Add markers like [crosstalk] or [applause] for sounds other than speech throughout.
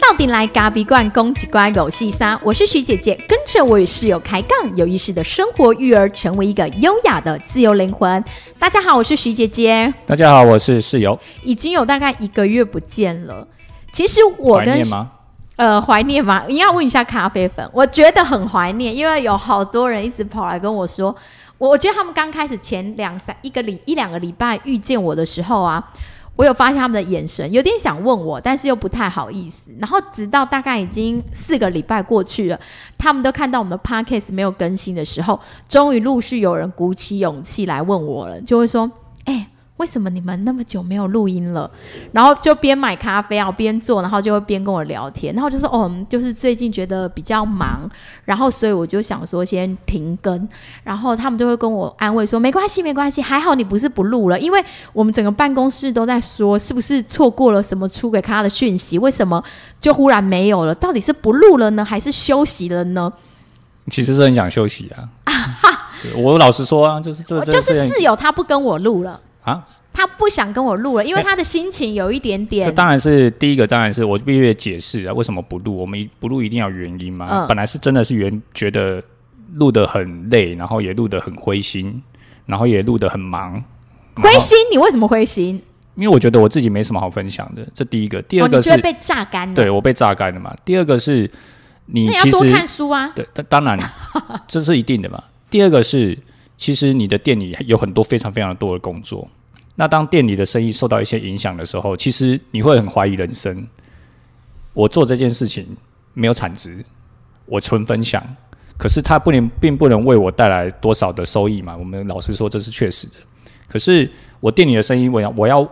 到底来咖比罐攻击乖狗细沙，我是徐姐姐，跟着我与室友开杠，有意识的生活育儿，成为一个优雅的自由灵魂。大家好，我是徐姐姐，大家好，我是室友。已经有大概一个月不见了。其实我跟？呃怀念吗？你要问一下咖啡粉，我觉得很怀念，因为有好多人一直跑来跟我说，我我觉得他们刚开始前两三一个礼一两个礼拜遇见我的时候啊。我有发现他们的眼神有点想问我，但是又不太好意思。然后直到大概已经四个礼拜过去了，他们都看到我们的 podcast 没有更新的时候，终于陆续有人鼓起勇气来问我了，就会说：“哎、为什么你们那么久没有录音了？”然后就边买咖啡啊，边做，然后就会边跟我聊天。然后就说：“哦，嗯就是最近觉得比较忙，然后所以我就想说先停更。”然后他们就会跟我安慰说：“没关系，没关系，还好你不是不录了，因为我们整个办公室都在说，是不是错过了什么出给他的讯息？为什么就忽然没有了？到底是不录了呢，还是休息了呢？其实是很想休息啊。对 [laughs] 我老实说啊，就是这就是室友他不跟我录了，啊，他不想跟我录了，因为他的心情有一点点这点。当然是第一个，当然是我必须得解释啊，为什么不录？我们不录一定要原因嘛。嗯本来是真的是原觉得录得很累，然后也录得很灰心，然后也录得很忙。灰心，你为什么灰心？因为我觉得我自己没什么好分享的，这第一个。第哦，二个是，被榨干了。对我被榨干了嘛。第二个是你要多看书啊。对，当当然这是一定的嘛。第二个是，其实你的店里有很多非常非常多的工作。那当店里的生意受到一些影响的时候，其实你会很怀疑人生。我做这件事情没有产值，我纯分享，可是它不能并不能为我带来多少的收益嘛。我们老实说，这是确实的。可是我店里的生意，我要我要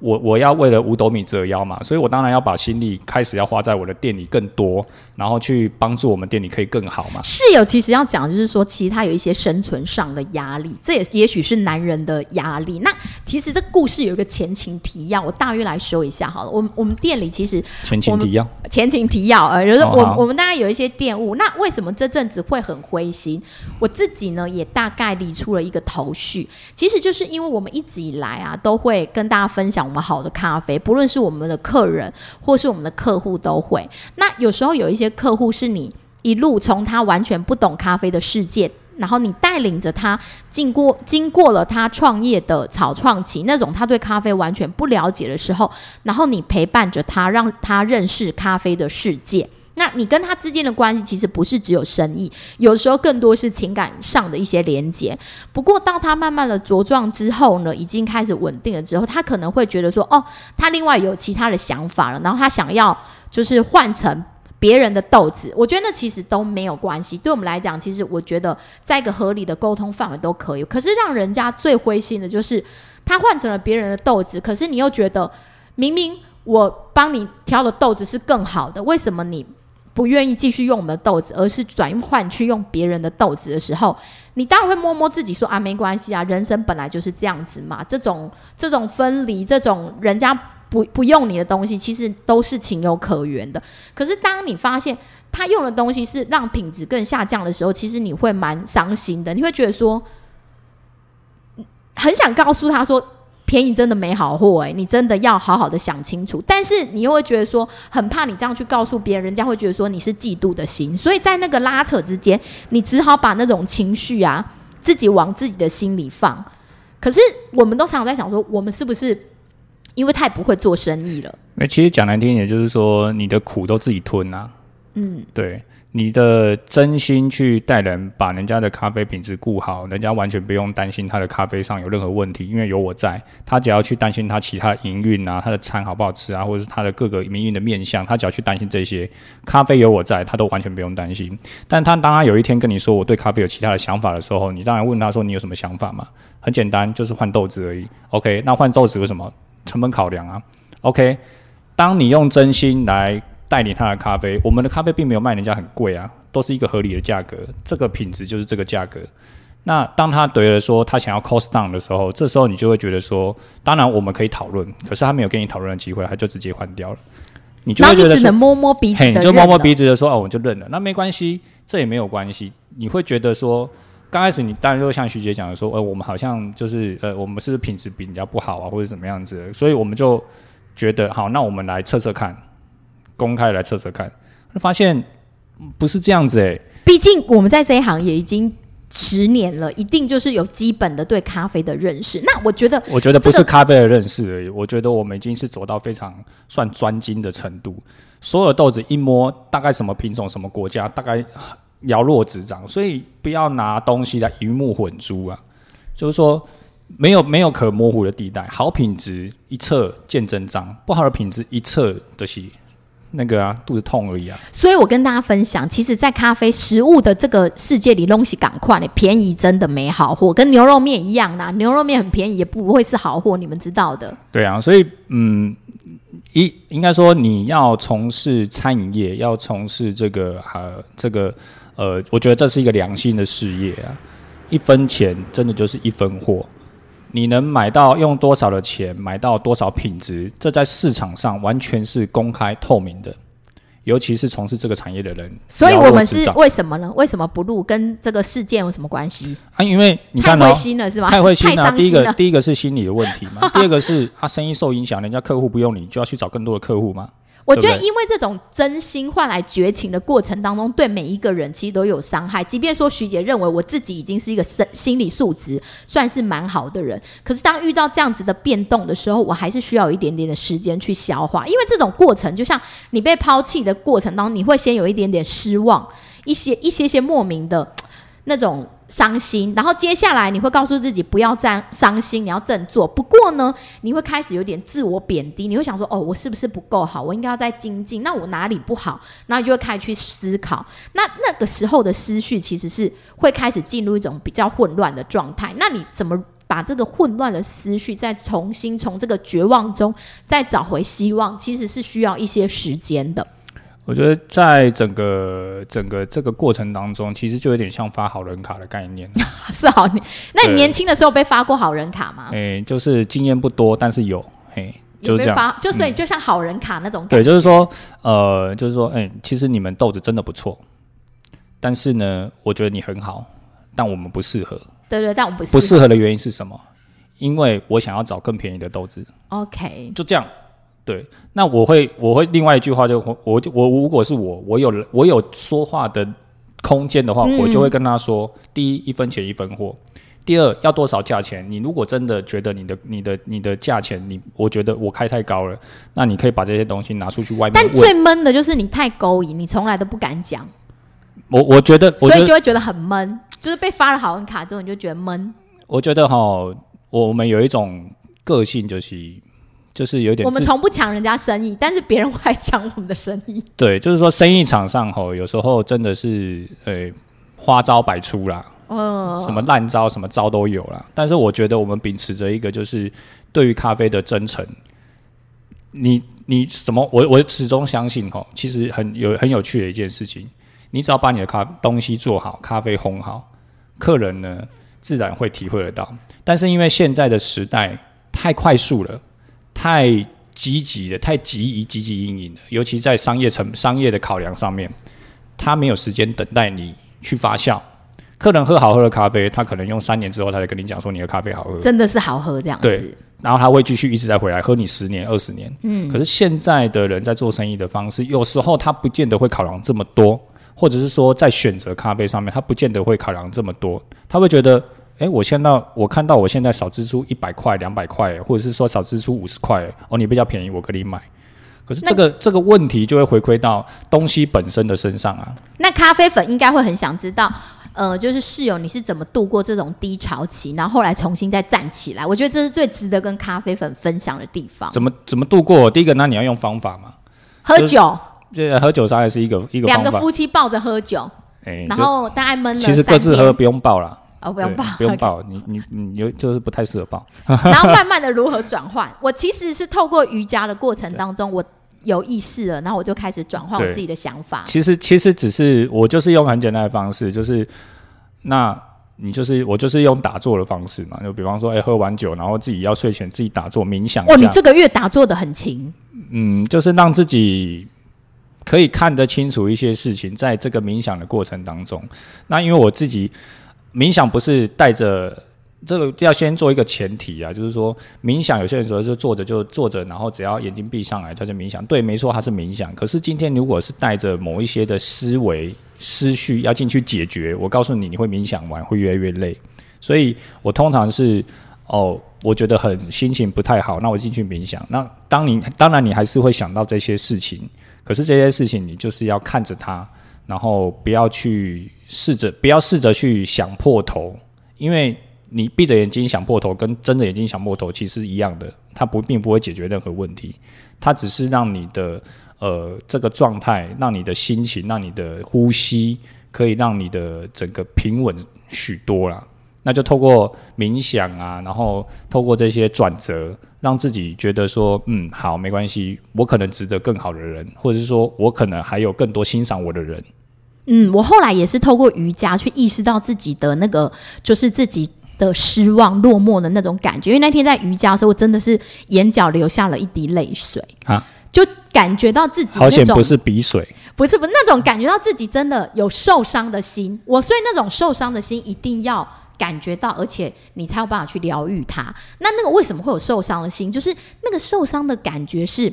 我我要为了五斗米折腰嘛，所以我当然要把心力开始要花在我的店里更多，然后去帮助我们店里可以更好嘛。室友其实要讲，就是说，其实他有一些生存上的压力，这也也许是男人的压力。那其实这故事有一个前情提要，我大约来说一下好了。我们我们店里其实前情提要，前情提要，呃，就是我、哦我们大概有一些店务，那为什么这阵子会很灰心？我自己呢也大概理出了一个头绪，其实就是因为我们一直以来啊，都会跟大家分享我们好的咖啡，不论是我们的客人或是我们的客户都会。那有时候有一些客户是你一路从他完全不懂咖啡的世界。然后你带领着他经过经过了他创业的草创期，那种他对咖啡完全不了解的时候，然后你陪伴着他，让他认识咖啡的世界。那你跟他之间的关系其实不是只有生意，有时候更多是情感上的一些连接。不过到他慢慢的茁壮之后呢，已经开始稳定了之后，他可能会觉得说，哦，他另外有其他的想法了，然后他想要就是换成。别人的豆子，我觉得那其实都没有关系。对我们来讲，其实我觉得在一个合理的沟通范围都可以。可是让人家最灰心的就是，他换成了别人的豆子，可是你又觉得明明我帮你挑的豆子是更好的，为什么你不愿意继续用我们的豆子，而是转换去用别人的豆子的时候，你当然会摸摸自己说啊，没关系啊，人生本来就是这样子嘛。这种这种分离，这种人家不不用你的东西，其实都是情有可原的。可是当你发现他用的东西是让品质更下降的时候，其实你会蛮伤心的，你会觉得说，很想告诉他说。便宜真的没好货哎、你真的要好好的想清楚。但是你又会觉得说，很怕你这样去告诉别人，人家会觉得说你是嫉妒的心。所以在那个拉扯之间，你只好把那种情绪啊，自己往自己的心里放。可是我们都常常在想说，我们是不是因为太不会做生意了？那其实讲难听一点，就是说你的苦都自己吞啊。嗯，对，你的真心去带人，把人家的咖啡品质顾好，人家完全不用担心他的咖啡上有任何问题，因为有我在。他只要去担心他其他营运啊，他的餐好不好吃啊，或者是他的各个营运的面相，他只要去担心这些，咖啡有我在，他都完全不用担心。但他当他有一天跟你说我对咖啡有其他的想法的时候，你当然问他说你有什么想法嘛？很简单，就是换豆子而已。OK，那换豆子为什么？成本考量啊。OK，当你用真心来代理他的咖啡，我们的咖啡并没有卖人家很贵啊，都是一个合理的价格，这个品质就是这个价格。那当他怼了说他想要 cost down 的时候，这时候你就会觉得说，当然我们可以讨论，可是他没有跟你讨论的机会，他就直接换掉了。你就只能摸摸鼻子你就摸摸鼻子的说哦，我就认了，那没关系，这也没有关系。你会觉得说，刚开始你当然就像徐姐讲的说，呃，我们好像就是呃，我们是不是品质比人家不好啊，或者怎么样子的，所以我们就觉得好，那我们来测测看，公开来测测看，发现不是这样子诶、毕竟我们在这一行也已经十年了，一定就是有基本的对咖啡的认识。那我觉得我觉得不是咖啡的认识而已，我觉得我们已经是走到非常算专精的程度。所有豆子一摸，大概什么品种、什么国家，大概了若指掌。所以不要拿东西来鱼目混珠啊，就是说没有没有可模糊的地带。好品质一测见真章，不好的品质一测的是那个啊肚子痛而已啊。所以我跟大家分享，其实，在咖啡食物的这个世界里，东西赶快，便宜真的没好货，跟牛肉面一样啦。牛肉面很便宜，也不会是好货，你们知道的。对啊，所以嗯，一应该说你要从事餐饮业，要从事这个呃这个呃，我觉得这是一个良心的事业啊。一分钱真的就是一分货，你能买到用多少的钱买到多少品质，这在市场上完全是公开透明的。尤其是从事这个产业的人，所以我们是为什么呢？为什么不录？跟这个事件有什么关系？啊，因为你太看哦灰，心了是吗？太灰心了、伤心了。第一个第一个是心理的问题嘛，第二个是啊生意受影响，人家客户不用你，就要去找更多的客户嘛。我觉得，因为这种真心换来绝情的过程当中，对每一个人其实都有伤害。即便说徐姐认为我自己已经是一个身心理素质算是蛮好的人，可是当遇到这样子的变动的时候，我还是需要一点点的时间去消化。因为这种过程，就像你被抛弃的过程当中，你会先有一点点失望，一些一些些莫名的那种伤心，然后接下来你会告诉自己不要再伤心，你要振作。不过呢，你会开始有点自我贬低，你会想说：“哦，我是不是不够好？我应该要再精进。那我哪里不好？”然后你就会开始去思考。那那个时候的思绪其实是会开始进入一种比较混乱的状态。那你怎么把这个混乱的思绪再重新从这个绝望中再找回希望？其实是需要一些时间的。我觉得在整个整个这个过程当中，其实就有点像发好人卡的概念。[laughs] 是好，你那你年轻的时候被发过好人卡吗？诶、就是经验不多，但是有，嘿，有被就是这样。发，就所以就像好人卡那种感对，觉。就是说，呃，就是说，哎、其实你们豆子真的不错，但是呢，我觉得你很好，但我们不适合。对对，但我不是不适合的原因是什么？因为我想要找更便宜的豆子，OK，就这样。对，那我会我会另外一句话就我我我如果是我，我有我有说话的空间的话，嗯我就会跟他说：第一，一分钱一分货；第二，要多少价钱？你如果真的觉得你的你的你的价钱，你我觉得我开太高了，那你可以把这些东西拿出去外面。但最闷的就是你太勾引，你从来都不敢讲，我我觉得，所以就会觉得很闷。就是被发了好人卡之后，你就觉得闷。我觉得哈，我们有一种个性，就是就是有点我们从不抢人家生意，但是别人会来抢我们的生意。对，就是说生意场上吼，有时候真的是呃花招百出啦，嗯，什么烂招什么招都有啦。但是我觉得我们秉持着一个就是对于咖啡的真诚，你你什么，我我始终相信吼，其实很有很有趣的一件事情，你只要把你的咖东西做好，咖啡烘好，客人呢自然会体会得到。但是因为现在的时代太快速了，太积极了，太急于积极应应了，尤其在商业成商业的考量上面，他没有时间等待你去发酵。客人喝好喝的咖啡，他可能用三年之后，他才跟你讲说你的咖啡好喝，真的是好喝这样对子。然后他会继续一直在回来喝你十年、二十年。嗯，可是现在的人在做生意的方式，有时候他不见得会考量这么多，或者是说在选择咖啡上面，他不见得会考量这么多，他会觉得。诶，我现在我看到我现在少支出一百块、两百块，或者是说少支出五十块，哦，你比较便宜，我可以买。可是这个这个问题就会回归到东西本身的身上啊。那咖啡粉应该会很想知道，呃，就是室友你是怎么度过这种低潮期，然后后来重新再站起来？我觉得这是最值得跟咖啡粉分享的地方。怎么怎么度过？第一个，那你要用方法嘛。喝酒，对喝酒当然是一个一个两个。夫妻抱着喝酒，哎，然后大概闷了其实各自喝，不用抱啦。哦，不用对抱，不用抱。你你你有就是不太适合抱。[laughs] 然后慢慢的如何转换？我其实是透过瑜伽的过程当中，我有意识了，然后我就开始转换我自己的想法。其实其实只是我就是用很简单的方式，就是那你就是我就是用打坐的方式嘛，就比方说，哎、喝完酒，然后自己要睡前自己打坐冥想一哦，你这个月打坐的很勤，嗯，就是让自己可以看得清楚一些事情，在这个冥想的过程当中。那因为我自己，冥想不是带着这个要先做一个前提啊，就是说冥想有些人说就坐着就坐着，然后只要眼睛闭上来，他就冥想。对，没错，它是冥想。可是今天如果是带着某一些的思维思绪要进去解决，我告诉你，你会冥想完会越来越累。所以我通常是哦，我觉得很心情不太好，那我进去冥想。那当你当然你还是会想到这些事情，可是这些事情你就是要看着它，然后不要去试着不要试着去想破头，因为。你闭着眼睛想破头，跟睁着眼睛想破头其实一样的，它不并不会解决任何问题，它只是让你的呃这个状态，让你的心情，让你的呼吸，可以让你的整个平稳许多啦。那就透过冥想啊，然后透过这些转折，让自己觉得说，嗯，好，没关系，我可能值得更好的人，或者是说我可能还有更多欣赏我的人。嗯，我后来也是透过瑜伽去意识到自己的那个，就是自己。的失望、落寞的那种感觉，因为那天在瑜伽的时候，我真的是眼角流下了一滴泪水啊，就感觉到自己好险不是鼻水，不是不是那种感觉到自己真的有受伤的心。我所以那种受伤的心一定要感觉到，而且你才有办法去疗愈它。那那个为什么会有受伤的心？就是那个受伤的感觉是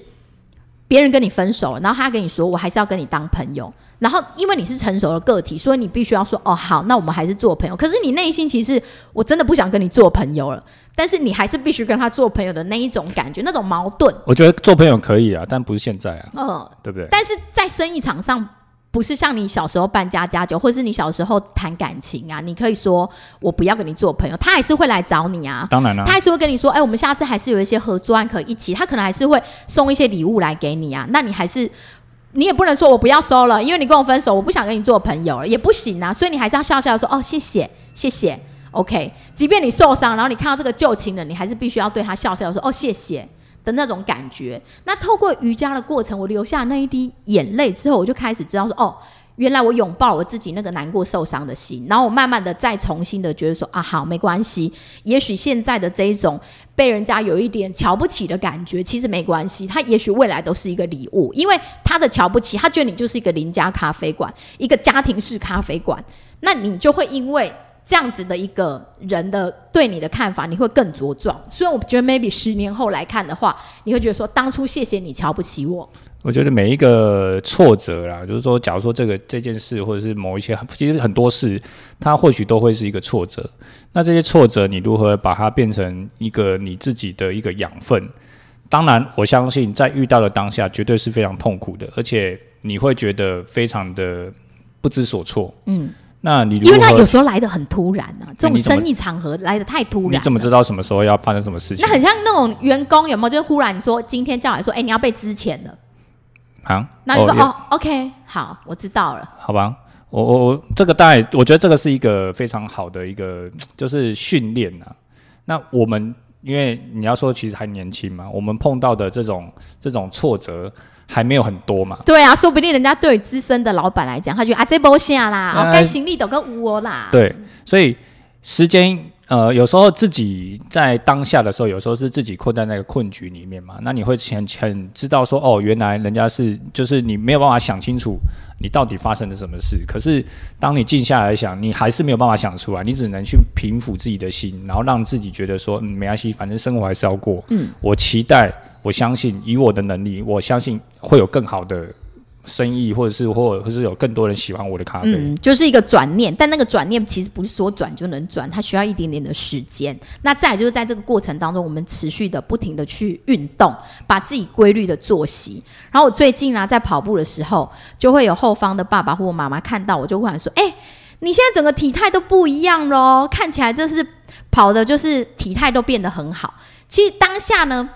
别人跟你分手了，然后他跟你说：“我还是要跟你当朋友。”然后，因为你是成熟的个体，所以你必须要说哦，好，那我们还是做朋友。可是你内心其实我真的不想跟你做朋友了，但是你还是必须跟他做朋友的那一种感觉，那种矛盾。我觉得做朋友可以啊，但不是现在啊，嗯，对不对？但是在生意场上，不是像你小时候办家家酒，或是你小时候谈感情啊，你可以说我不要跟你做朋友，他还是会来找你啊。当然了，他还是会跟你说，哎，我们下次还是有一些合作案可以一起。他可能还是会送一些礼物来给你啊，那你还是。你也不能说我不要收了，因为你跟我分手，我不想跟你做朋友了，也不行啊。所以你还是要笑笑说哦，谢谢，谢谢，OK。即便你受伤，然后你看到这个旧情人，你还是必须要对他笑笑说哦，谢谢的那种感觉。那透过瑜伽的过程，我流下那一滴眼泪之后，我就开始知道说哦。原来我拥抱我自己那个难过受伤的心，然后我慢慢的再重新的觉得说啊好没关系，也许现在的这一种被人家有一点瞧不起的感觉，其实没关系，他也许未来都是一个礼物，因为他的瞧不起，他觉得你就是一个邻家咖啡馆，一个家庭式咖啡馆，那你就会因为。这样子的一个人的对你的看法，你会更茁壮。所以我觉得，maybe 十年后来看的话，你会觉得说，当初谢谢你瞧不起我。我觉得每一个挫折啦，就是说，假如说这个这件事，或者是某一些，其实很多事，它或许都会是一个挫折。那这些挫折，你如何把它变成一个你自己的一个养分？当然，我相信在遇到的当下，绝对是非常痛苦的，而且你会觉得非常的不知所措。嗯。那你因为他有时候来的很突然啊，这种生意场合来的太突然。你怎么知道什么时候要发生什么事情？那很像那种员工有没有？就忽然说今天叫来说，哎，你要被支钱了。好，那你说哦，OK，好，我知道了。好吧，我我我这个大概我觉得这个是一个非常好的一个 [tsk] 就是训练啊。那我们因为你要说其实还年轻嘛，我们碰到的这种这种挫折。还没有很多嘛？对啊，说不定人家对资深的老板来讲，他觉得啊这波下啦，哦该行李都跟我啦。对，所以时间呃，有时候自己在当下的时候，有时候是自己困在那个困局里面嘛。那你会很很知道说，哦，原来人家是就是你没有办法想清楚你到底发生了什么事。可是当你静下来想，你还是没有办法想出来，你只能去平复自己的心，然后让自己觉得说，嗯，没关系，反正生活还是要过。嗯，我期待。我相信以我的能力，我相信会有更好的生意，或者是或者是有更多人喜欢我的咖啡。嗯，就是一个转念，但那个转念其实不是说转就能转，它需要一点点的时间。那再就是在这个过程当中，我们持续的不停的去运动，把自己规律的作息。然后我最近啊，在跑步的时候，就会有后方的爸爸或妈妈看到我，就会说：“哎，你现在整个体态都不一样喽，看起来这是跑的，就是体态都变得很好。”其实当下呢。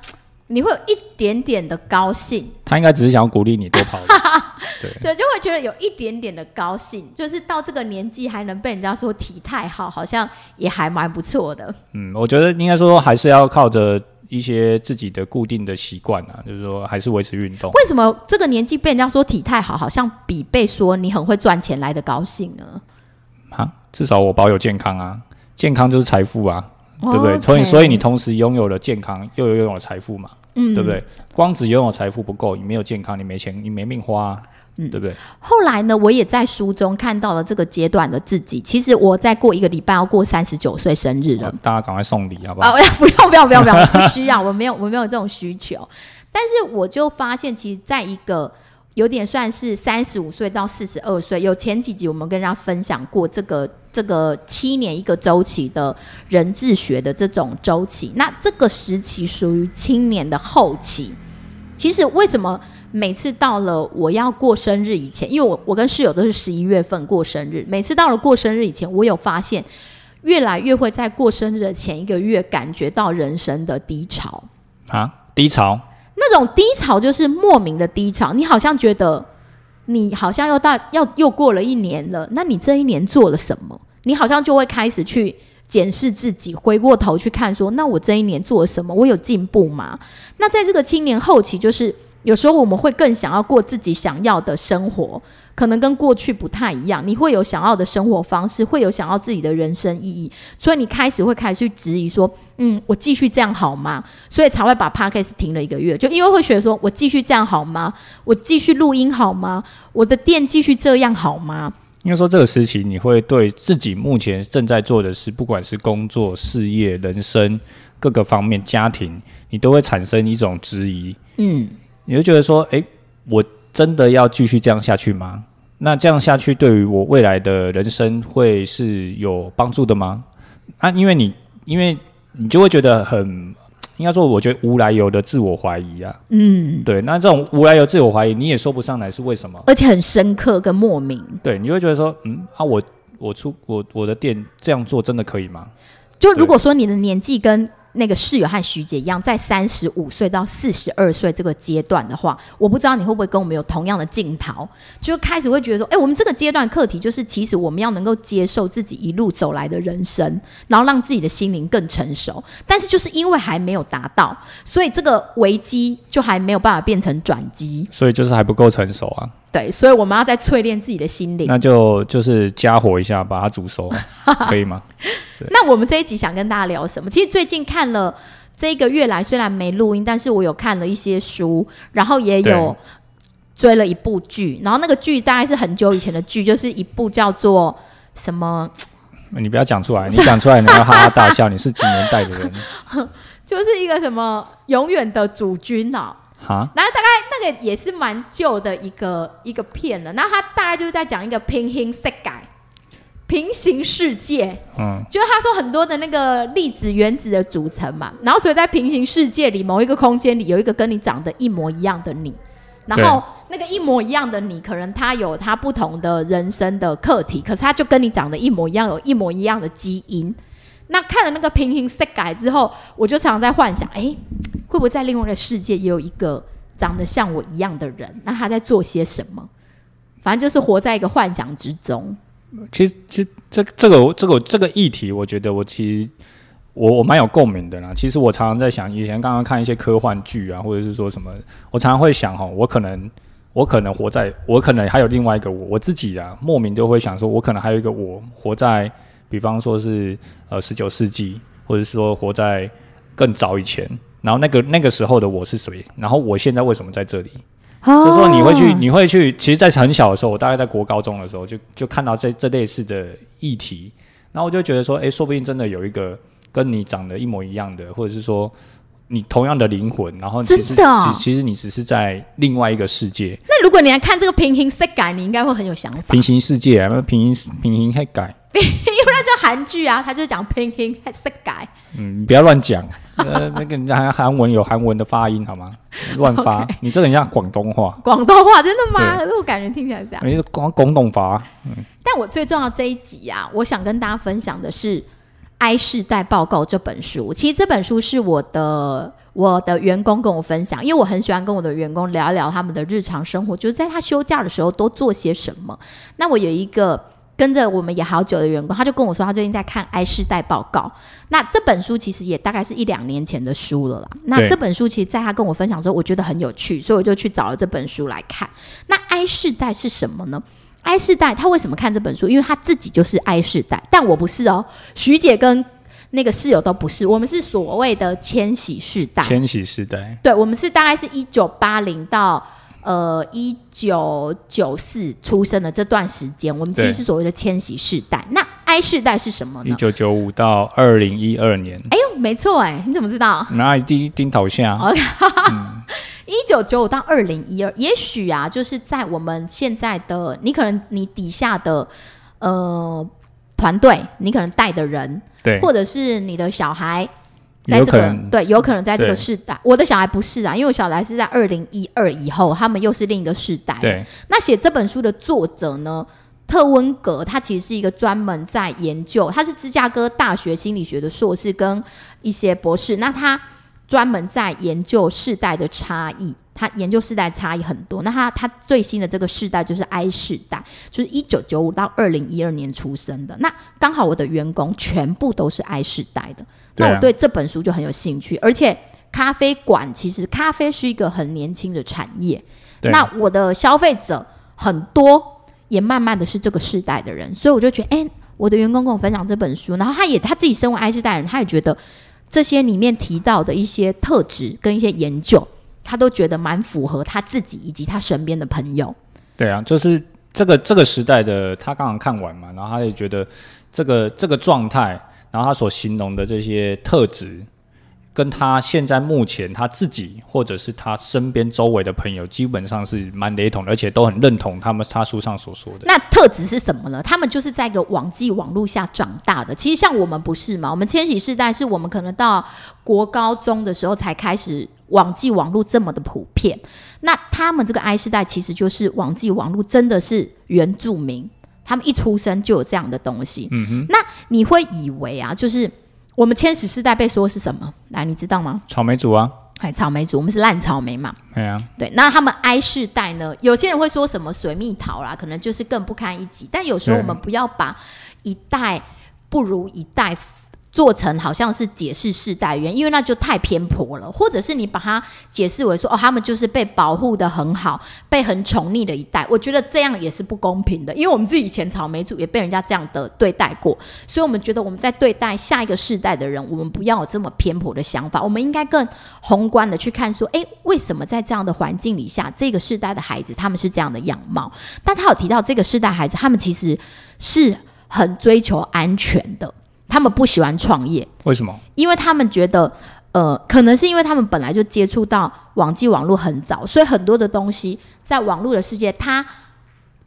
你会有一点点的高兴，他应该只是想要鼓励你多跑，[laughs] 对，就就会觉得有一点点的高兴，就是到这个年纪还能被人家说体态好，好像也还蛮不错的。嗯，我觉得应该说还是要靠着一些自己的固定的习惯啊，就是说还是维持运动。为什么这个年纪被人家说体态好，好像比被说你很会赚钱来的高兴呢？啊，至少我保有健康啊，健康就是财富啊，对不对？所以所以你同时拥有了健康，又有拥有了财富嘛。嗯，对不对？光只拥有财富不够，你没有健康，你没钱，你没命花。嗯，对不对？后来呢，我也在书中看到了这个阶段的自己。其实我再过一个礼拜要过三十九岁生日了，大家赶快送礼好不好？[laughs] 啊，不用不用不用不用，不需要，我没有我没有这种需求。但是我就发现，其实在一个有点算是三十五岁到四十二岁，有前几集我们跟大家分享过这个这个七年一个周期的人质学的这种周期。那这个时期属于青年的后期。其实为什么每次到了我要过生日以前，因为我我跟室友都是十一月份过生日，每次到了过生日以前，我有发现越来越会在过生日的前一个月感觉到人生的低潮啊，低潮。那种低潮就是莫名的低潮，你好像觉得你好像又到要又过了一年了，那你这一年做了什么？你好像就会开始去检视自己，回过头去看说，那我这一年做了什么？我有进步吗？那在这个青年后期，就是有时候我们会更想要过自己想要的生活。可能跟过去不太一样，你会有想要的生活方式，会有想要自己的人生意义，所以你开始会开始去质疑说，嗯，我继续这样好吗？所以才会把 podcast 停了一个月，就因为会觉得说我继续这样好吗？我继续录音好吗？我的店继续这样好吗？应该说这个时期，你会对自己目前正在做的事，不管是工作、事业、人生各个方面、家庭，你都会产生一种质疑。嗯，你会觉得说，哎，我真的要继续这样下去吗？那这样下去，对于我未来的人生会是有帮助的吗？啊，因为你，因为你就会觉得很，应该说，我觉得无来由的自我怀疑啊。嗯，对。那这种无来由自我怀疑，你也说不上来是为什么，而且很深刻跟莫名。对，你就会觉得说，嗯啊，我我出我我的店这样做真的可以吗？就如果说你的年纪跟。那个室友和徐姐一样，在三十五岁到四十二岁这个阶段的话，我不知道你会不会跟我们有同样的镜头，就开始会觉得说，哎，我们这个阶段课题就是，其实我们要能够接受自己一路走来的人生，然后让自己的心灵更成熟。但是就是因为还没有达到，所以这个危机就还没有办法变成转机，所以就是还不够成熟啊。对，所以我们要再淬炼自己的心灵。那就就是加火一下，把它煮熟，[laughs] 可以吗？那我们这一集想跟大家聊什么？其实最近看了这个月来，虽然没录音，但是我有看了一些书，然后也有追了一部剧。然后那个剧大概是很久以前的剧，就是一部叫做什么？你不要讲出来，[laughs] 你讲出来你要哈哈大笑。你是几年代的人？[laughs] 就是一个什么永远的主君哦。哈，然后大概那个也是蛮旧的一个一个片了。那他大概就是在讲一个平行世界，平行世界。嗯，就是他说很多的那个粒子原子的组成嘛。然后所以在平行世界里，某一个空间里有一个跟你长得一模一样的你。然后那个一模一样的你，可能他有他不同的人生的课题，可是他就跟你长得一模一样，有一模一样的基因。那看了那个平行世界之后，我就常常在幻想，哎。会不会在另外一个世界也有一个长得像我一样的人？那他在做些什么？反正就是活在一个幻想之中。其实，其实这这个这个这个议题，我觉得我其实我我蛮有共鸣的啦。其实我常常在想，以前刚刚看一些科幻剧啊，或者是说什么，我常常会想哈，我可能我可能活在，我可能还有另外一个我，我自己啊，莫名都会想说，我可能还有一个我活在，比方说是呃十九世纪，或者是说活在更早以前。然后那个那个时候的我是谁？然后我现在为什么在这里？就是说你会去，你会去。其实，在很小的时候，我大概在国高中的时候，就就看到这这类似的议题，然后我就觉得说，哎，说不定真的有一个跟你长得一模一样的，或者是说你同样的灵魂，然后其实其其实你只是在另外一个世界。那如果你来看这个平行世界，你应该会很有想法。平行世界啊，平行平行世界。[laughs] 因为那叫韩剧啊，他就是讲平行世界。嗯，不要乱讲。[laughs] 呃，那个韩韩文有韩文的发音好吗？乱发，[laughs] 你这很像广东话。广东话真的吗？可是我感觉听起来这样。你是广广东话。嗯。但我最重要这一集啊，我想跟大家分享的是《I 世代报告》这本书。其实这本书是我的我的员工跟我分享，因为我很喜欢跟我的员工聊一聊他们的日常生活，就是在他休假的时候都做些什么。那我有一个。跟着我们也好久的员工，他就跟我说，他最近在看《哀世代报告》。那这本书其实也大概是一两年前的书了啦。那这本书其实，在他跟我分享的时候，我觉得很有趣，所以我就去找了这本书来看。那哀世代是什么呢？哀世代他为什么看这本书？因为他自己就是哀世代，但我不是哦。徐姐跟那个室友都不是，我们是所谓的千禧世代。千禧世代，对，我们是大概是一九八零到。呃一九九四出生的这段时间，我们其实是所谓的千禧世代。那 I 世代是什么呢一？九九五到二零一二年，哎呦，没错哎，你怎么知道？那第丁头下，[laughs] 一九九五到二零一二，也许啊，就是在我们现在的你可能你底下的呃团队，你可能带的人，对，或者是你的小孩，在这个对，有可能在这个世代。我的小孩不是啊，因为我小孩是在二零一二以后，他们又是另一个世代。对，那写这本书的作者呢，特温格，他其实是一个专门在研究，他是芝加哥大学心理学的硕士跟一些博士。那他专门在研究世代的差异，他研究世代差异很多。那他他最新的这个世代就是 I 世代，就是一九九五到二零一二年出生的。那刚好我的员工全部都是 I 世代的，那我对这本书就很有兴趣，而且。咖啡馆其实咖啡是一个很年轻的产业，那我的消费者很多也慢慢的是这个世代的人，所以我就觉得，哎、我的员工跟我分享这本书，然后他也他自己身为 I 世代人，他也觉得这些里面提到的一些特质跟一些研究，他都觉得蛮符合他自己以及他身边的朋友。对啊，就是这个这个时代的他刚刚看完嘛，然后他也觉得这个这个状态，然后他所形容的这些特质，跟他现在目前他自己或者是他身边周围的朋友，基本上是蛮雷同的，而且都很认同他们他书上所说的。那特质是什么呢？他们就是在一个网际网络下长大的。其实像我们不是嘛？我们千禧世代是我们可能到国高中的时候才开始网际网络这么的普遍。那他们这个 I 世代其实就是网际网络真的是原住民，他们一出生就有这样的东西。嗯哼。那你会以为啊，就是我们千禧世代被说是什么？来，你知道吗？草莓族啊，哎，草莓族，我们是烂草莓嘛。对啊，对，那他们 I 世代呢？有些人会说什么水蜜桃啦，可能就是更不堪一击。但有时候我们不要把一代不如一代做成好像是解释世代原因，为那就太偏颇了。或者是你把它解释为说，哦，他们就是被保护的很好，被很宠溺的一代。我觉得这样也是不公平的，因为我们自己以前草莓族也被人家这样的对待过，所以我们觉得我们在对待下一个世代的人，我们不要有这么偏颇的想法，我们应该更宏观的去看说，诶，为什么在这样的环境里下，这个世代的孩子他们是这样的样貌？但他有提到这个世代孩子，他们其实是很追求安全的，他们不喜欢创业，为什么？因为他们觉得，呃，可能是因为他们本来就接触到网际网络很早，所以很多的东西在网络的世界，他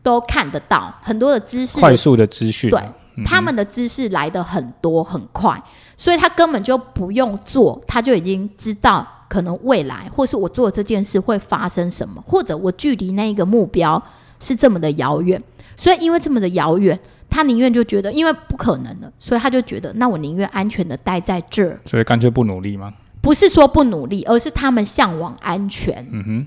都看得到，很多的知识快速的资讯。对啊，他们的知识来的很多很快，所以他根本就不用做，他就已经知道可能未来或是我做这件事会发生什么，或者我距离那一个目标是这么的遥远，所以因为这么的遥远，他宁愿就觉得因为不可能了，所以他就觉得那我宁愿安全的待在这儿，所以干脆不努力吗？不是说不努力，而是他们向往安全。嗯哼，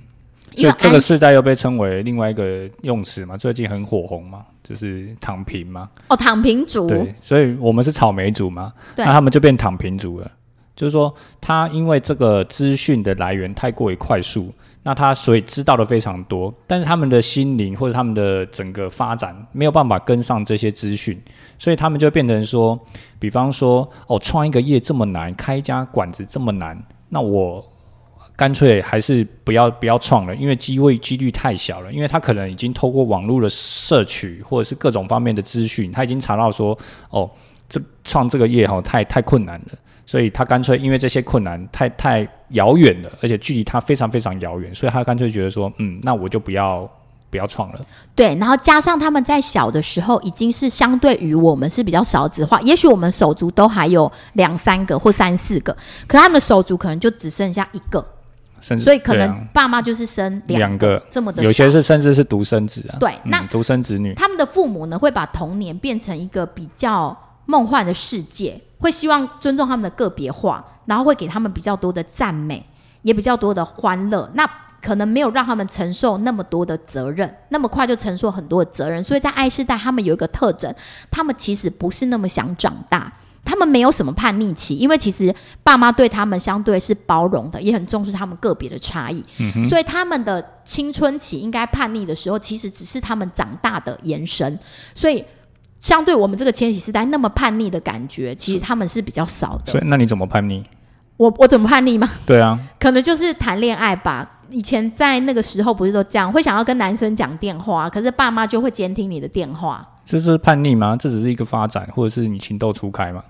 所以这个世代又被称为另外一个用词嘛，最近很火红嘛，就是躺平嘛。哦，躺平族，对，所以我们是草莓族嘛，那他们就变躺平族了。就是说，他因为这个资讯的来源太过于快速，那他所以知道的非常多，但是他们的心灵或者他们的整个发展没有办法跟上这些资讯，所以他们就变成说，比方说，哦，创一个业这么难，开一家馆子这么难，那我干脆还是不要不要创了，因为机会几率太小了。因为他可能已经透过网络的摄取或者是各种方面的资讯，他已经查到说，哦，这创这个业哈太太困难了，所以他干脆因为这些困难太太遥远了，而且距离他非常非常遥远，所以他干脆觉得说，嗯，那我就不要不要创了。对，然后加上他们在小的时候已经是相对于我们是比较少子化，也许我们手足都还有两三个或三四个，可他们的手足可能就只剩下一个，甚至所以可能爸妈就是生两两个，这么的有些是甚至是独生子啊，对，那嗯、独生子女，他们的父母呢，会把童年变成一个比较梦幻的世界，会希望尊重他们的个别化，然后会给他们比较多的赞美，也比较多的欢乐。那可能没有让他们承受那么多的责任，那么快就承受很多的责任。所以在爱世代，他们有一个特征，他们其实不是那么想长大。他们没有什么叛逆期，因为其实爸妈对他们相对是包容的，也很重视他们个别的差异，所以他们的青春期应该叛逆的时候，其实只是他们长大的延伸。所以，相对我们这个千禧世代那么叛逆的感觉，其实他们是比较少的。所以那你怎么叛逆？我我怎么叛逆吗？对啊，[laughs] 可能就是谈恋爱吧，以前在那个时候不是都这样，会想要跟男生讲电话，可是爸妈就会监听你的电话。这是叛逆吗？这只是一个发展，或者是你情窦初开吗？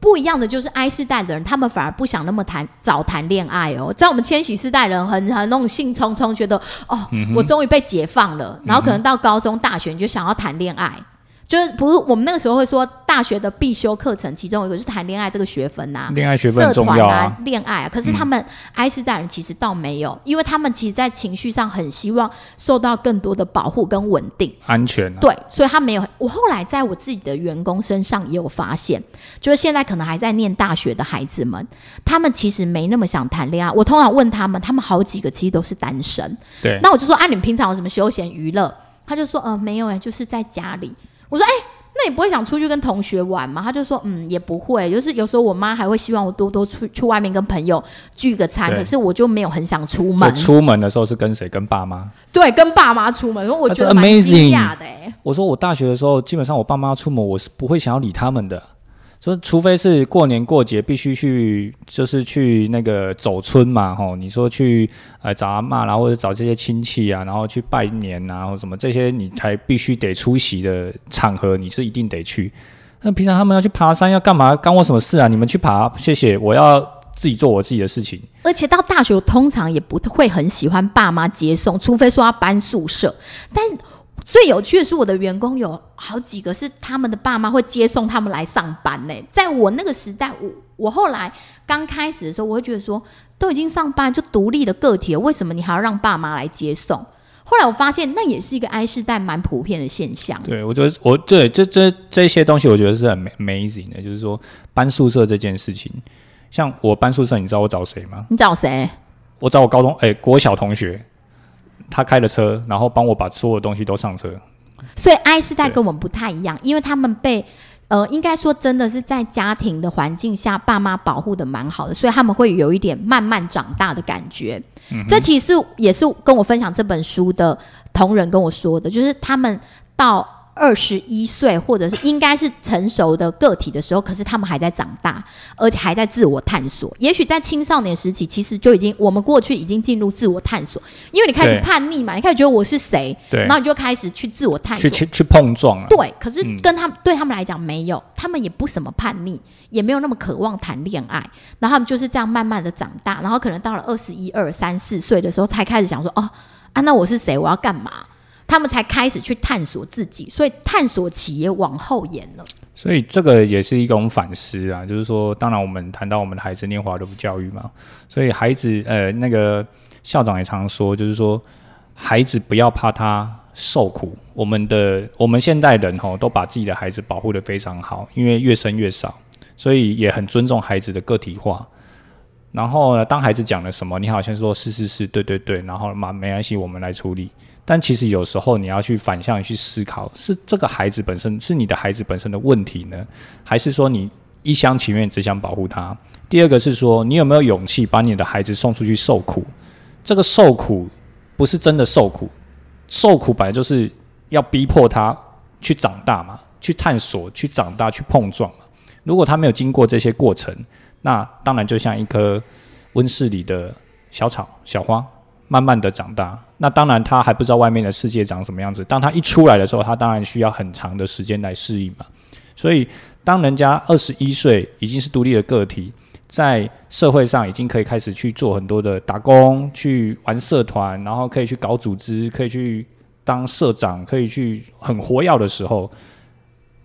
不一样的就是 I 世代的人，他们反而不想那么谈早谈恋爱哦。在我们千禧世代人很很那种兴冲冲，觉得哦，我终于被解放了，然后可能到高中、大学你就想要谈恋爱。就是不是我们那个时候会说大学的必修课程，其中有一个是谈恋爱这个学分呐，恋爱学分重要啊，恋爱啊。可是他们埃斯代人其实倒没有，因为他们其实，在情绪上很希望受到更多的保护跟稳定、安全。对，所以他没有。我后来在我自己的员工身上也有发现，就是现在可能还在念大学的孩子们，他们其实没那么想谈恋爱。我通常问他们，他们好几个其实都是单身。对，那我就说，啊，你们平常有什么休闲娱乐？他就说，呃，没有哎，就是在家里。我说，哎，那你不会想出去跟同学玩吗？他就说，嗯，也不会。就是有时候我妈还会希望我多多出去外面跟朋友聚个餐，可是我就没有很想出门。出门的时候是跟谁？跟爸妈？对，跟爸妈出门。我觉得蛮惊讶的。欸，我说我大学的时候，基本上我爸妈出门，我是不会想要理他们的。说，除非是过年过节必须去，就是去那个走村嘛，吼，你说去呃找阿妈，然后或者找这些亲戚啊，然后去拜年啊，或什么这些，你才必须得出席的场合，你是一定得去。那平常他们要去爬山要干嘛？干我什么事啊？你们去爬，谢谢，我要自己做我自己的事情。而且到大学，通常也不会很喜欢爸妈接送，除非说要搬宿舍，但是。最有趣的是，我的员工有好几个是他们的爸妈会接送他们来上班呢。在我那个时代，我我后来刚开始的时候，我会觉得说，都已经上班就独立的个体了，为什么你还要让爸妈来接送？后来我发现，那也是一个 I 世代蛮普遍的现象。对，我觉得我对这这这些东西，我觉得是很 amazing 的。就是说搬宿舍这件事情，像我搬宿舍，你知道我找谁吗？你找谁？我找我高中哎国小同学。他开了车，然后帮我把所有东西都上车。所以 I 世代跟我们不太一样，因为他们被呃，应该说真的是在家庭的环境下，爸妈保护的蛮好的，所以他们会有一点慢慢长大的感觉。这其实也是跟我分享这本书的同仁跟我说的，就是他们到。二十一岁，或者是应该是成熟的个体的时候，可是他们还在长大，而且还在自我探索。也许在青少年时期，其实就已经我们过去已经进入自我探索，因为你开始叛逆嘛，你开始觉得我是谁，然后你就开始去自我探索，去去去碰撞了。对，可是跟他们对他们来讲没有，他们也不什么叛逆，也没有那么渴望谈恋爱，然后他们就是这样慢慢的长大，然后可能到了二十一二三四岁的时候，才开始想说，哦啊，那我是谁？我要干嘛？他们才开始去探索自己，所以探索企业往后延了。所以这个也是一种反思啊，就是说，当然我们谈到我们的孩子念华德福教育嘛，所以孩子呃，那个校长也常说，就是说，孩子不要怕他受苦。我们的我们现代人吼，都把自己的孩子保护的非常好，因为越生越少，所以也很尊重孩子的个体化。然后呢，当孩子讲了什么，你好像说是是是对对对，然后嘛没关系，我们来处理。但其实有时候你要去反向去思考，是这个孩子本身是你的孩子本身的问题呢，还是说你一厢情愿只想保护他？第二个是说，你有没有勇气把你的孩子送出去受苦？这个受苦不是真的受苦，受苦本来就是要逼迫他去长大嘛，去探索、去长大、去碰撞嘛。如果他没有经过这些过程，那当然就像一棵温室里的小草、小花。慢慢的长大，那当然他还不知道外面的世界长什么样子。当他一出来的时候，他当然需要很长的时间来适应嘛。所以，当人家二十一岁已经是独立的个体，在社会上已经可以开始去做很多的打工、去玩社团，然后可以去搞组织，可以去当社长，可以去很活跃的时候，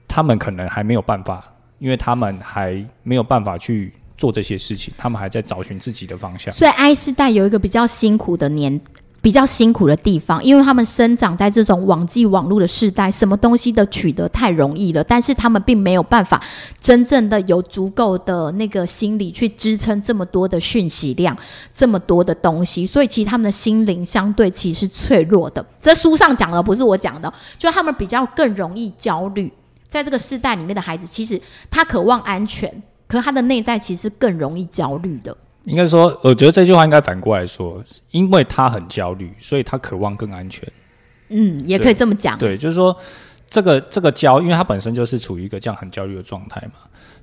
他们可能还没有办法，因为他们还没有办法去。做这些事情，他们还在找寻自己的方向。所以，I 世代有一个比较辛苦的年，比较辛苦的地方，因为他们生长在这种网际网络的时代，什么东西的取得太容易了，但是他们并没有办法真正的有足够的那个心理去支撑这么多的讯息量，这么多的东西，所以其实他们的心灵相对其实是脆弱的。这书上讲的不是我讲的，就他们比较更容易焦虑，在这个世代里面的孩子，其实他渴望安全。可是他的内在其实更容易焦虑的。应该说，我觉得这句话应该反过来说，因为他很焦虑，所以他渴望更安全。嗯，也可以这么讲。对，就是说，这个这个焦，因为他本身就是处于一个这样很焦虑的状态嘛，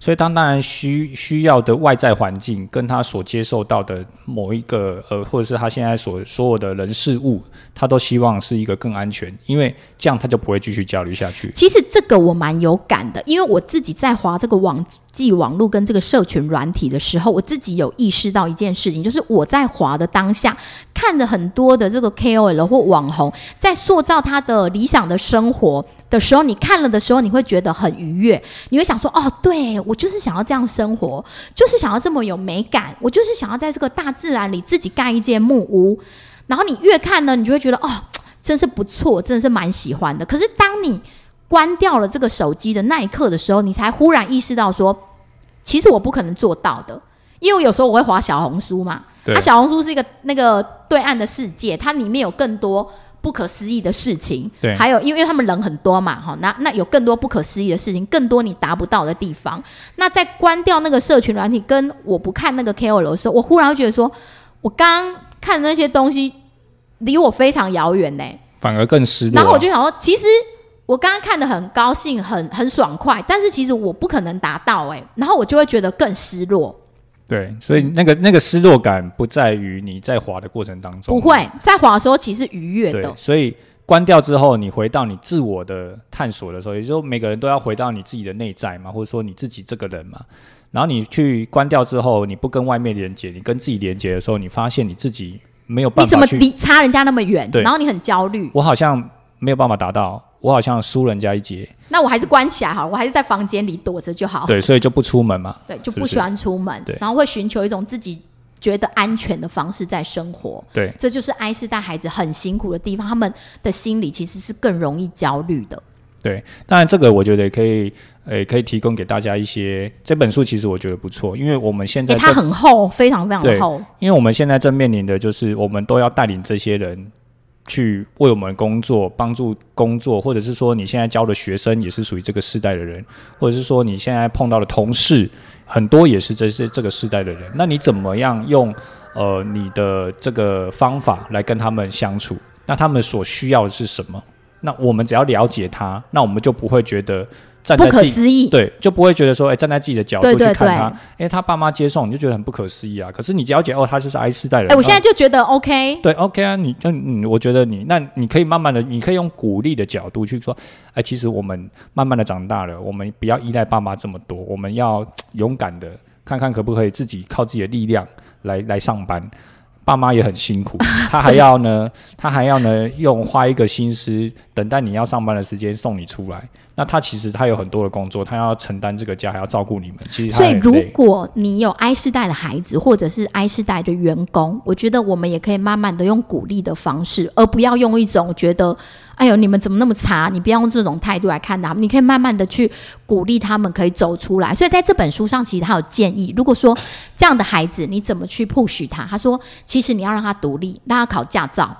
所以当当然需需要的外在环境跟他所接受到的某一个呃，或者是他现在所所有的人事物，他都希望是一个更安全，因为这样他就不会继续焦虑下去。其实这个我蛮有感的，因为我自己在滑这个网际网络跟这个社群软体的时候，我自己有意识到一件事情，就是我在滑的当下，看着很多的这个 KOL 或网红在塑造他的理想的生活。的时候，你看了的时候，你会觉得很愉悦，你会想说：“哦，对我就是想要这样生活，就是想要这么有美感，我就是想要在这个大自然里自己盖一间木屋。”然后你越看呢，你就会觉得：“哦，真是不错，真的是蛮喜欢的。”可是当你关掉了这个手机的那一刻的时候，你才忽然意识到说：“其实我不可能做到的，因为有时候我会划小红书嘛，它小红书是一个那个对岸的世界，它里面有更多。”不可思议的事情，对，还有因为他们人很多嘛，哈，那那有更多不可思议的事情，更多你达不到的地方。那在关掉那个社群软体，跟我不看那个 KOL 的时候，我忽然会觉得说，我刚看的那些东西离我非常遥远呢，反而更失落。然后我就想说，其实我刚刚看的很高兴，很很爽快，但是其实我不可能达到哎，然后我就会觉得更失落。对，所以那个那个失落感不在于你在滑的过程当中，不会在滑的时候其实愉悦的。所以关掉之后，你回到你自我的探索的时候，也就是说每个人都要回到你自己的内在嘛，或者说你自己这个人嘛。然后你去关掉之后，你不跟外面连接，你跟自己连接的时候，你发现你自己没有办法，你怎么离差人家那么远？然后你很焦虑，我好像没有办法达到。我好像输人家一截，那我还是关起来好，我还是在房间里躲着就好。对，所以就不出门嘛。对，就不喜欢出门，然后会寻求一种自己觉得安全的方式在生活。对，这就是爱是带孩子很辛苦的地方，他们的心理其实是更容易焦虑的。对，当然这个我觉得也可以，呃，可以提供给大家一些。这本书其实我觉得不错，因为我们现在它很厚，非常非常厚。因为我们现在正面临的就是我们都要带领这些人。去为我们工作，帮助工作，或者是说你现在教的学生也是属于这个世代的人，或者是说你现在碰到的同事很多也是这些这个世代的人，那你怎么样用呃你的这个方法来跟他们相处？那他们所需要的是什么？那我们只要了解他，那我们就不会觉得。不可思议，对，就不会觉得说，哎，站在自己的角度去看他，哎，他爸妈接送，你就觉得很不可思议啊。可是你了解，哦，他就是 I 四代人，哎，我现在就觉得 OK，对，OK 啊，你，嗯，我觉得你，那你可以慢慢的，你可以用鼓励的角度去说，哎，其实我们慢慢的长大了，我们不要依赖爸妈这么多，我们要 [tsk] 勇敢的看看可不可以自己靠自己的力量来来上班。爸妈也很辛苦，[laughs] 他还要呢，他还要呢，用花一个心思等待你要上班的时间送你出来。那他其实他有很多的工作，他要承担这个家，还要照顾你们。其实，所以如果你有 I 世代的孩子，或者是 I 世代的员工，我觉得我们也可以慢慢的用鼓励的方式，而不要用一种觉得。哎呦，你们怎么那么差？你不要用这种态度来看他们，你可以慢慢的去鼓励他们，可以走出来。所以在这本书上，其实他有建议，如果说这样的孩子，你怎么去 push 他？他说，其实你要让他独立，让他考驾照，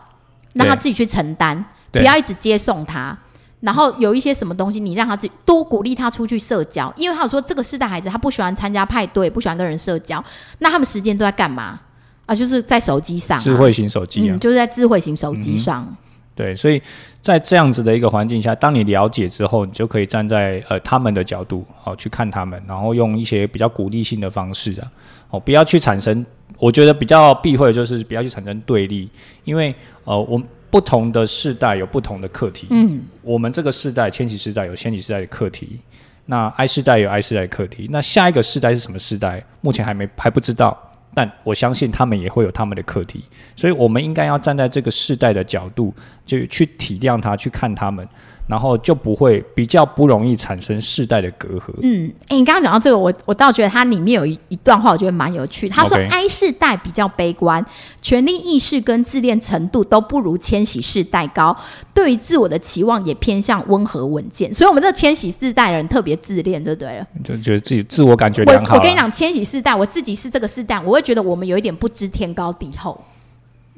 让他自己去承担，不要一直接送他。然后有一些什么东西，你让他自己多鼓励他出去社交，因为他有说这个世代孩子他不喜欢参加派对，不喜欢跟人社交，那他们时间都在干嘛？啊，就是在手机上，智慧型手机啊，就是在智慧型手机上。对，所以在这样子的一个环境下，当你了解之后，你就可以站在呃他们的角度哦去看他们，然后用一些比较鼓励性的方式啊，哦不要去产生，我觉得比较避讳就是不要去产生对立，因为呃我们不同的世代有不同的课题，嗯，我们这个世代千禧世代有千禧世代的课题，那 I 世代有 I 世代的课题，那下一个世代是什么世代？目前还没还不知道。但我相信他们也会有他们的课题，所以我们应该要站在这个世代的角度，就去体谅他，去看他们。然后就不会比较不容易产生世代的隔阂。嗯，哎，你刚刚讲到这个，我我倒觉得它里面有一一段话，我觉得蛮有趣。他说，I 世代比较悲观，权力意识跟自恋程度都不如千禧世代高，对于自我的期望也偏向温和稳健。所以，我们这千禧世代的人特别自恋，对不对？就觉得自己自我感觉良好。我跟你讲，千禧世代，我自己是这个世代，我会觉得我们有一点不知天高地厚。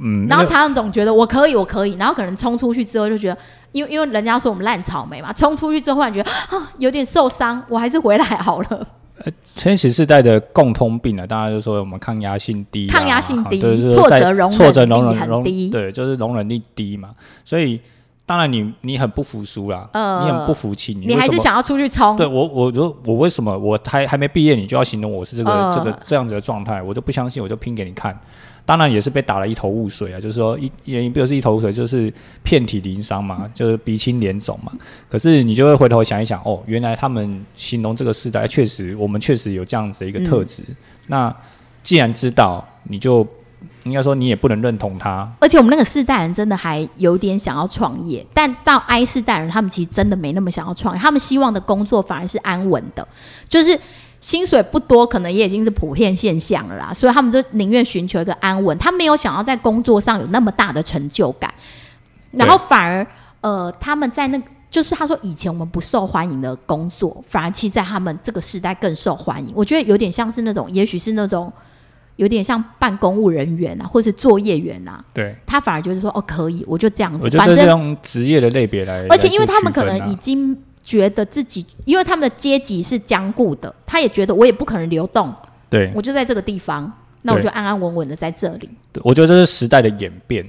嗯，然后常常总觉得我可以，我可以，然后可能冲出去之后就觉得，因为因为人家说我们烂草莓嘛，冲出去之后忽然觉得啊有点受伤，我还是回来好了。呃，千禧世代的共通病啊，大家就说我们抗压性低，抗压性低，挫折容挫折容忍力很低，对，就是容忍力低嘛。所以当然你你很不服输啦，呃你很不服气，你还是想要出去冲？对我，我说我为什么我还还没毕业，你就要形容我是这个、嗯这个这样子的状态，我就不相信，我就拼给你看。当然也是被打了一头雾水啊，就是说一也不是一头雾水，就是遍体鳞伤嘛，就是鼻青脸肿嘛。可是你就会回头想一想，哦，原来他们形容这个时代，确实我们确实有这样子的一个特质。那既然知道，你就应该说你也不能认同他，而且我们那个世代人真的还有点想要创业，但到 I 世代人，他们其实真的没那么想要创业，他们希望的工作反而是安稳的，就是薪水不多，可能也已经是普遍现象了啦，所以他们就宁愿寻求一个安稳，他没有想要在工作上有那么大的成就感，然后反而呃，他们在那个。就是他说，以前我们不受欢迎的工作，反而其实在他们这个时代更受欢迎。我觉得有点像是那种，也许是那种有点像办公务人员啊，或是作业员啊，对。他反而就是说，哦，可以，我就这样子，我觉得这是反正，用职业的类别来，而且因为他们可能已经觉得自己，因为他们的阶级是僵固的，他也觉得我也不可能流动，对。我就在这个地方，那我就安安稳稳的在这里。对我觉得这是时代的演变，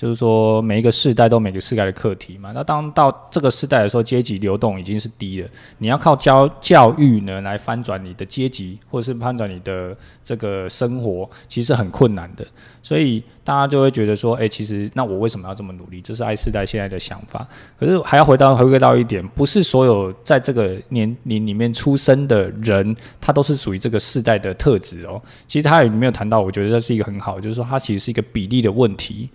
就是说每一个世代都每个世代的课题嘛。那当到这个世代的时候，阶级流动已经是低了，你要靠教教育呢来翻转你的阶级，或者是翻转你的这个生活，其实很困难的。所以大家就会觉得说，哎、其实那我为什么要这么努力？这是爱世代现在的想法。可是还要回到回归到一点，不是所有在这个年龄里面出生的人，他都是属于这个世代的特质哦。其实他也没有谈到，我觉得这是一个很好，就是说它其实是一个比例的问题，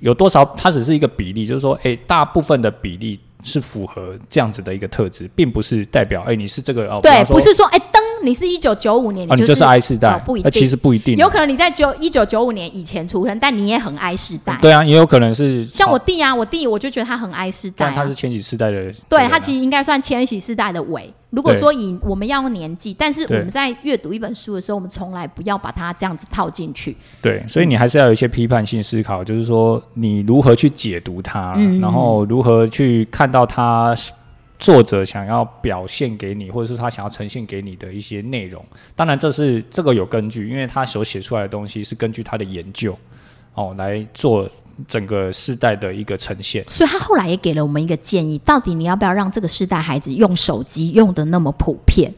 有多少它只是一个比例，就是说，诶，大部分的比例是符合这样子的一个特质，并不是代表，诶，你是这个哦，对，不是说，哎，登，你是一九九五年，啊，你就就是 I 世代哦，不一那其定实不一定，有可能你在九一九九五年以前出生，但你也很爱世代。对 [laughs] 啊，也有可能是像我哦，弟啊，我弟我就觉得他很爱世代、啊。但他是，千禧世代的，对他其实应该算千禧世代的尾。如果说以我们要用年纪，但是我们在阅读一本书的时候，我们从来不要把它这样子套进去。对，所以你还是要有一些批判性思考，就是说你如何去解读它，嗯。然后如何去看到它作者想要表现给你，或者是他想要呈现给你的一些内容。当然，这是这个有根据，因为他所写出来的东西是根据他的研究哦来做整个世代的一个呈现。所以他后来也给了我们一个建议：到底你要不要让这个世代孩子用手机用的那么普遍？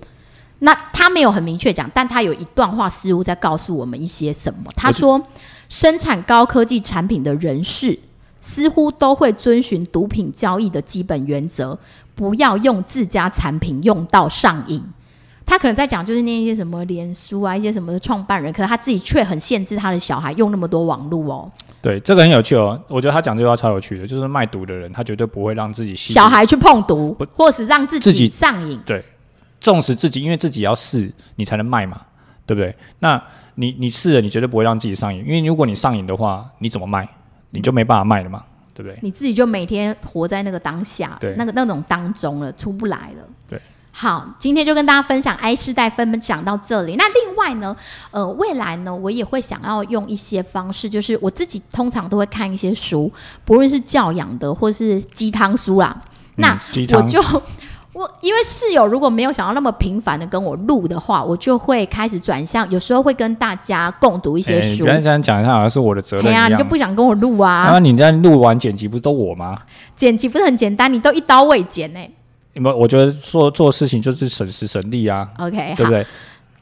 那他没有很明确讲，但他有一段话似乎在告诉我们一些什么。他说，生产高科技产品的人士似乎都会遵循毒品交易的基本原则，不要用自家产品用到上瘾。他可能在讲就是那些什么脸书啊，一些什么的创办人，可是他自己却很限制他的小孩用那么多网络哦。对，这个很有趣哦。我觉得他讲这句话超有趣的，就是卖毒的人，他绝对不会让自己小孩去碰毒不，或是让自己自己上瘾。对纵使自己，因为自己要试，你才能卖嘛，对不对？那你你试了，你绝对不会让自己上瘾，因为如果你上瘾的话，你怎么卖？你就没办法卖了嘛，对不对？你自己就每天活在那个当下，对那个那种当中了，出不来了。对，好，今天就跟大家分享 I 世代分享到这里。那另外呢，呃，未来呢，我也会想要用一些方式，就是我自己通常都会看一些书，不论是教养的或是鸡汤书啦。那我就我因为室友如果没有想要那么频繁的跟我录的话，我就会开始转向，有时候会跟大家共读一些书。哎不要这样讲，一下好像是我的责任哎呀，一样。你就不想跟我录啊？然后你在录完剪辑不是都我吗？剪辑不是很简单，你都一刀未剪呢、你们我觉得做做事情就是省时省力啊，OK，对不，对？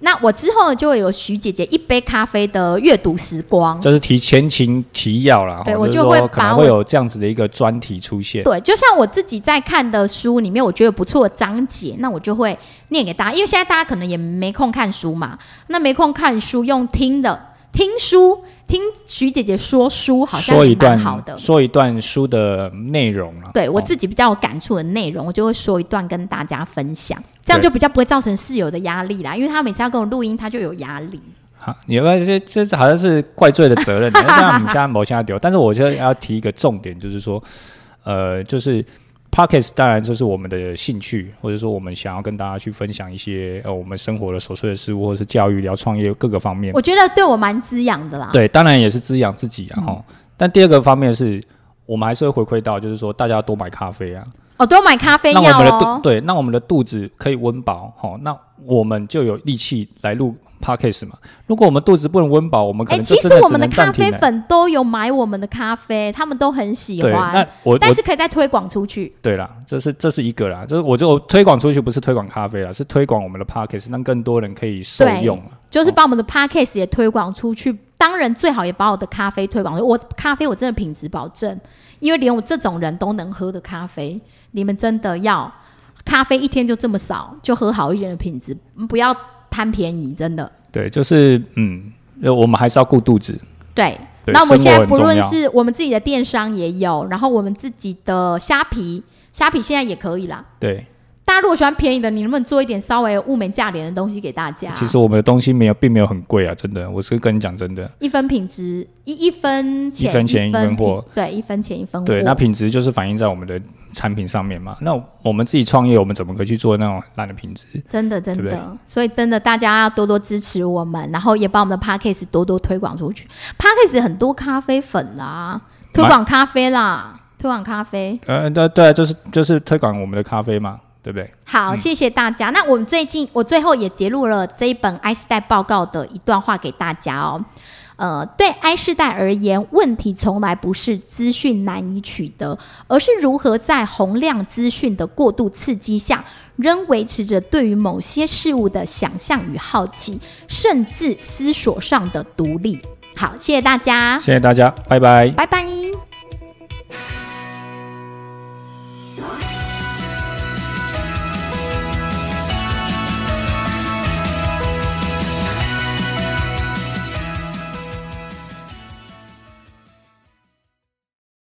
那我之后就会有徐姐姐一杯咖啡的阅读时光。就是提前情提要啦，吼就是对我就会可能会有这样子的一个专题出现。对，就像我自己在看的书里面，我觉得不错的章节，那我就会念给大家。因为现在大家可能也没空看书嘛，那没空看书，用听的听书，听徐姐姐说书，好像说一段蛮好的。说一段书的内容啊。对我哦自己比较有感触的内容，我就会说一段跟大家分享，这样就比较不会造成室友的压力啦。因为他每次要跟我录音，他就有压力。好，你要不要这这这好像是怪罪的责任，那这样我们现在某现在丢。但是我觉得要提一个重点，就是说，呃，就是 Pockets 当然就是我们的兴趣，或者说我们想要跟大家去分享一些呃我们生活的琐碎的事物，或者是教育、聊创业各个方面。我觉得对我蛮滋养的啦。对，当然也是滋养自己啊哈、但第二个方面是。我们还是会回馈到，就是说大家多买咖啡啊，哦，多买咖啡药让我们的。对，那我们的肚子可以温饱，哈、那我们就有力气来录 podcast 嘛。如果我们肚子不能温饱，我们可哎、能就其实我们的咖。啡粉都有买我们的咖啡，他们都很喜对，欢那，我我但是可以再推广出去。对啦，这是这是一个啦，就是我就推广出去不是推广咖啡啦，是推广我们的 podcast，让更多人可以受用啊。就是把我们的 podcast 也推广出去。当然，最好也把我的咖啡推广。我咖啡我真的品质保证，因为连我这种人都能喝的咖啡，你们真的要咖啡一天就这么少，就喝好一点的品质，不要贪便宜，真的。对，就是嗯，呃我们还是要顾肚子。对，那我们现在不论是我们自己的电商也有，然后我们自己的虾皮，虾皮现在也可以啦。对，大家如果喜欢便宜的，你能不能做一点稍微物美价廉的东西给大家？其实我们的东西没有，并没有很贵啊，真的，我是跟你讲真的。一分品质一一分钱一分钱一分品货，对，一分钱一分货。对，那品质就是反映在我们的产品上面嘛。那我们自己创业，我们怎么可以去做那种烂的品质？真的真的，对对所以真的大家要多多支持我们，然后也把我们的 p a c k a g e 多多推广出去。p a c k a g e 很多咖啡粉啦，推广咖啡啦，推广咖啡。呃，对对，就是就是推广我们的咖啡嘛，对不对？好，谢谢大家。那我们最近，我最后也揭录了这一本埃斯代报告的一段话给大家哦。呃，对埃斯代而言，问题从来不是资讯难以取得，而是如何在洪量资讯的过度刺激下，仍维持着对于某些事物的想象与好奇，甚至思索上的独立。好，谢谢大家，谢谢大家，拜拜，拜拜。